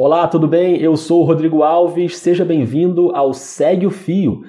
Olá, tudo bem? Eu sou o Rodrigo Alves, seja bem-vindo ao Segue o Fio.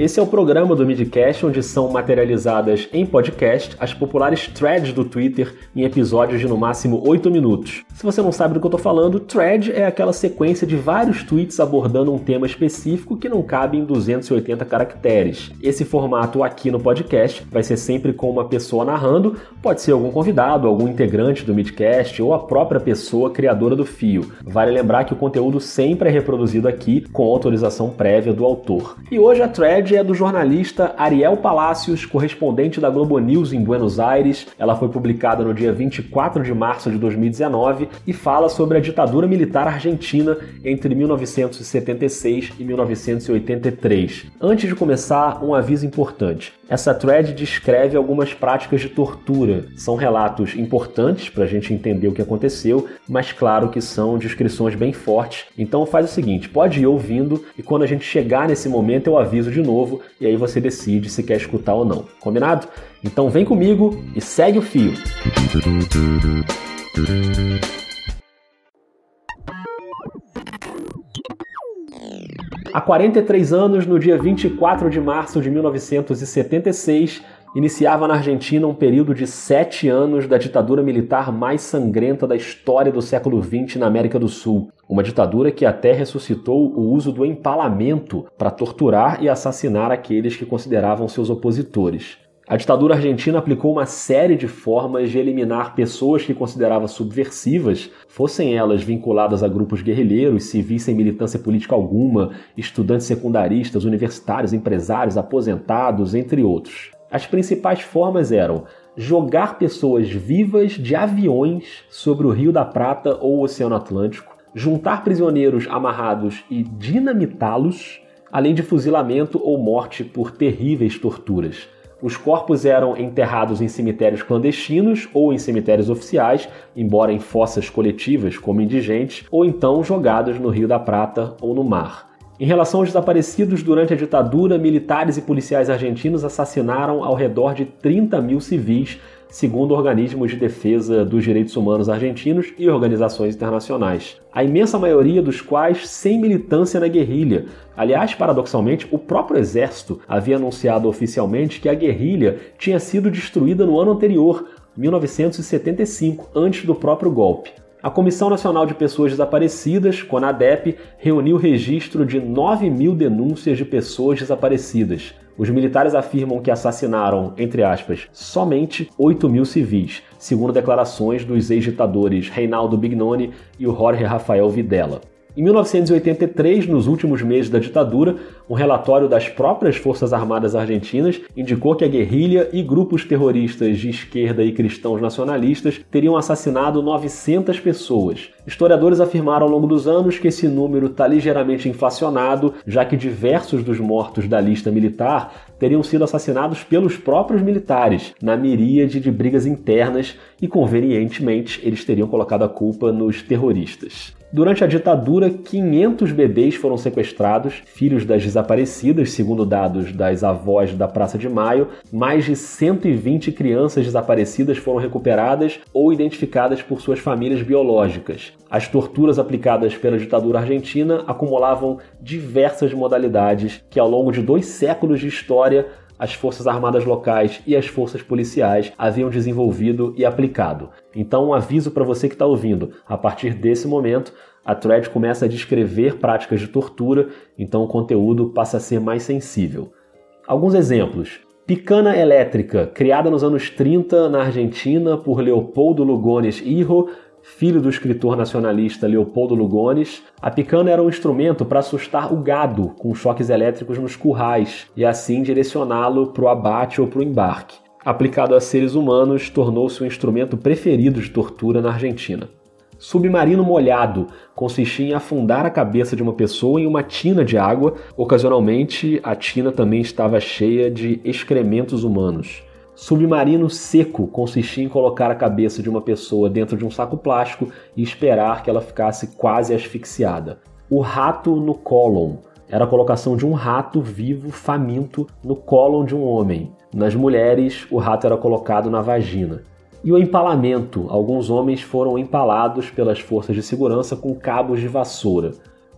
Esse é o programa do Midcast onde são materializadas em podcast as populares threads do Twitter em episódios de no máximo 8 minutos. Se você não sabe do que eu estou falando, thread é aquela sequência de vários tweets abordando um tema específico que não cabe em 280 caracteres. Esse formato aqui no podcast vai ser sempre com uma pessoa narrando, pode ser algum convidado, algum integrante do Midcast ou a própria pessoa criadora do fio. Vale lembrar que o conteúdo sempre é reproduzido aqui com autorização prévia do autor. E hoje a thread é do jornalista Ariel Palacios, correspondente da Globo News em Buenos Aires. Ela foi publicada no dia 24 de março de 2019 e fala sobre a ditadura militar argentina entre 1976 e 1983. Antes de começar, um aviso importante. Essa thread descreve algumas práticas de tortura. São relatos importantes para a gente entender o que aconteceu, mas claro que são descrições bem fortes. Então faz o seguinte, pode ir ouvindo e quando a gente chegar nesse momento eu aviso de novo e aí você decide se quer escutar ou não. Combinado? Então vem comigo e segue o fio. Há 43 anos, no dia 24 de março de 1976, iniciava na Argentina um período de sete anos da ditadura militar mais sangrenta da história do século XX na América do Sul. Uma ditadura que até ressuscitou o uso do empalamento para torturar e assassinar aqueles que consideravam seus opositores. A ditadura argentina aplicou uma série de formas de eliminar pessoas que considerava subversivas, fossem elas vinculadas a grupos guerrilheiros, civis sem militância política alguma, estudantes secundaristas, universitários, empresários, aposentados, entre outros. As principais formas eram jogar pessoas vivas de aviões sobre o Rio da Prata ou o Oceano Atlântico, juntar prisioneiros amarrados e dinamitá-los, além de fuzilamento ou morte por terríveis torturas. Os corpos eram enterrados em cemitérios clandestinos ou em cemitérios oficiais, embora em fossas coletivas, como indigentes, ou então jogados no Rio da Prata ou no mar. Em relação aos desaparecidos durante a ditadura, militares e policiais argentinos assassinaram ao redor de 30 mil civis, segundo organismos de defesa dos direitos humanos argentinos e organizações internacionais. A imensa maioria dos quais sem militância na guerrilha. Aliás, paradoxalmente, o próprio exército havia anunciado oficialmente que a guerrilha tinha sido destruída no ano anterior, 1975, antes do próprio golpe. A Comissão Nacional de Pessoas Desaparecidas, CONADEP, reuniu registro de 9 mil denúncias de pessoas desaparecidas. Os militares afirmam que assassinaram, entre aspas, somente 8 mil civis, segundo declarações dos ex-ditadores Reinaldo Bignoni e o Jorge Rafael Videla. Em 1983, nos últimos meses da ditadura, um relatório das próprias Forças Armadas Argentinas indicou que a guerrilha e grupos terroristas de esquerda e cristãos nacionalistas teriam assassinado 900 pessoas. Historiadores afirmaram ao longo dos anos que esse número está ligeiramente inflacionado, já que diversos dos mortos da lista militar teriam sido assassinados pelos próprios militares, na miríade de brigas internas, e convenientemente eles teriam colocado a culpa nos terroristas. Durante a ditadura, 500 bebês foram sequestrados, filhos das desaparecidas, segundo dados das avós da Praça de Maio. Mais de 120 crianças desaparecidas foram recuperadas ou identificadas por suas famílias biológicas. As torturas aplicadas pela ditadura argentina acumulavam diversas modalidades que, ao longo de dois séculos de história, as forças armadas locais e as forças policiais haviam desenvolvido e aplicado. Então, um aviso para você que está ouvindo: a partir desse momento, a thread começa a descrever práticas de tortura, então o conteúdo passa a ser mais sensível. Alguns exemplos. Picana elétrica, criada nos anos 30 na Argentina por Leopoldo Lugones Hijo, filho do escritor nacionalista Leopoldo Lugones, a picana era um instrumento para assustar o gado com choques elétricos nos currais e assim direcioná-lo para o abate ou para o embarque. Aplicado a seres humanos, tornou-se o instrumento preferido de tortura na Argentina. Submarino molhado consistia em afundar a cabeça de uma pessoa em uma tina de água. Ocasionalmente, a tina também estava cheia de excrementos humanos. Submarino seco consistia em colocar a cabeça de uma pessoa dentro de um saco plástico e esperar que ela ficasse quase asfixiada. O rato no cólon era a colocação de um rato vivo, faminto, no cólon de um homem. Nas mulheres, o rato era colocado na vagina. e o empalamento. Alguns homens foram empalados pelas forças de segurança com cabos de vassoura.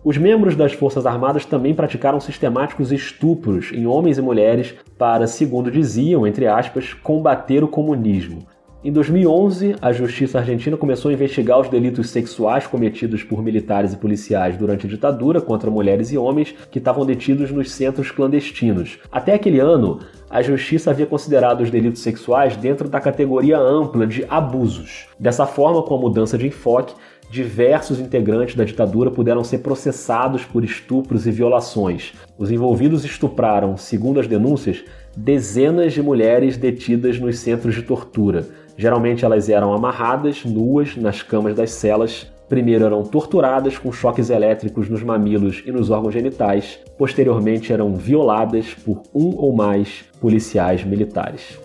Os membros das Forças Armadas também praticaram sistemáticos estupros em homens e mulheres para, segundo diziam, entre aspas, combater o comunismo. Em 2011, a justiça argentina começou a investigar os delitos sexuais cometidos por militares e policiais durante a ditadura contra mulheres e homens que estavam detidos nos centros clandestinos. Até aquele ano, a justiça havia considerado os delitos sexuais dentro da categoria ampla de abusos. Dessa forma, com a mudança de enfoque, diversos integrantes da ditadura puderam ser processados por estupros e violações. Os envolvidos estupraram, segundo as denúncias, dezenas de mulheres detidas nos centros de tortura. Geralmente elas eram amarradas, nuas, nas camas das celas. Primeiro eram torturadas com choques elétricos nos mamilos e nos órgãos genitais. Posteriormente eram violadas por um ou mais policiais militares.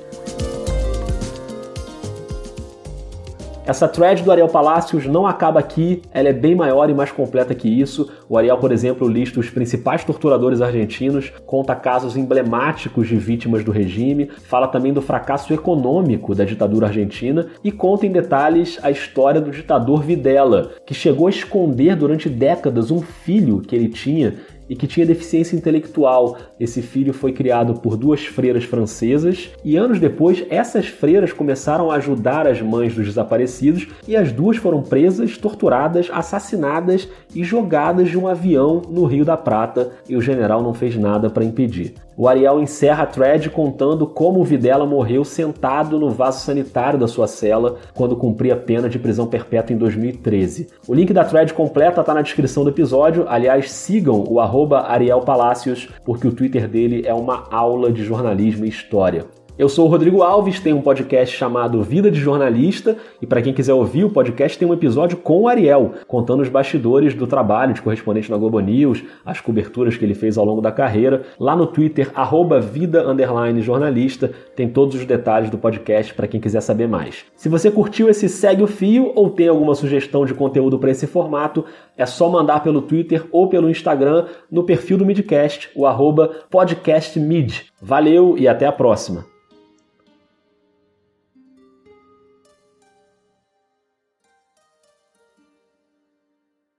Essa thread do Ariel Palacios não acaba aqui, ela é bem maior e mais completa que isso. O Ariel, por exemplo, lista os principais torturadores argentinos, conta casos emblemáticos de vítimas do regime, fala também do fracasso econômico da ditadura argentina e conta em detalhes a história do ditador Videla, que chegou a esconder durante décadas um filho que ele tinha e que tinha deficiência intelectual. Esse filho foi criado por duas freiras francesas e anos depois essas freiras começaram a ajudar as mães dos desaparecidos e as duas foram presas, torturadas, assassinadas e jogadas de um avião no Rio da Prata e o general não fez nada para impedir. O Ariel encerra a thread contando como o Videla morreu sentado no vaso sanitário da sua cela quando cumpria pena de prisão perpétua em 2013. O link da thread completa está na descrição do episódio. Aliás, sigam o arroba Ariel Palacios, porque o Twitter dele é uma aula de jornalismo e história. Eu sou o Rodrigo Alves, tenho um podcast chamado Vida de Jornalista e para quem quiser ouvir o podcast tem um episódio com o Ariel, contando os bastidores do trabalho de correspondente na Globo News, as coberturas que ele fez ao longo da carreira. Lá no Twitter, arroba vida jornalista, tem todos os detalhes do podcast para quem quiser saber mais. Se você curtiu esse Segue o Fio ou tem alguma sugestão de conteúdo para esse formato, é só mandar pelo Twitter ou pelo Instagram no perfil do Midcast, o arroba podcastmid. Valeu e até a próxima!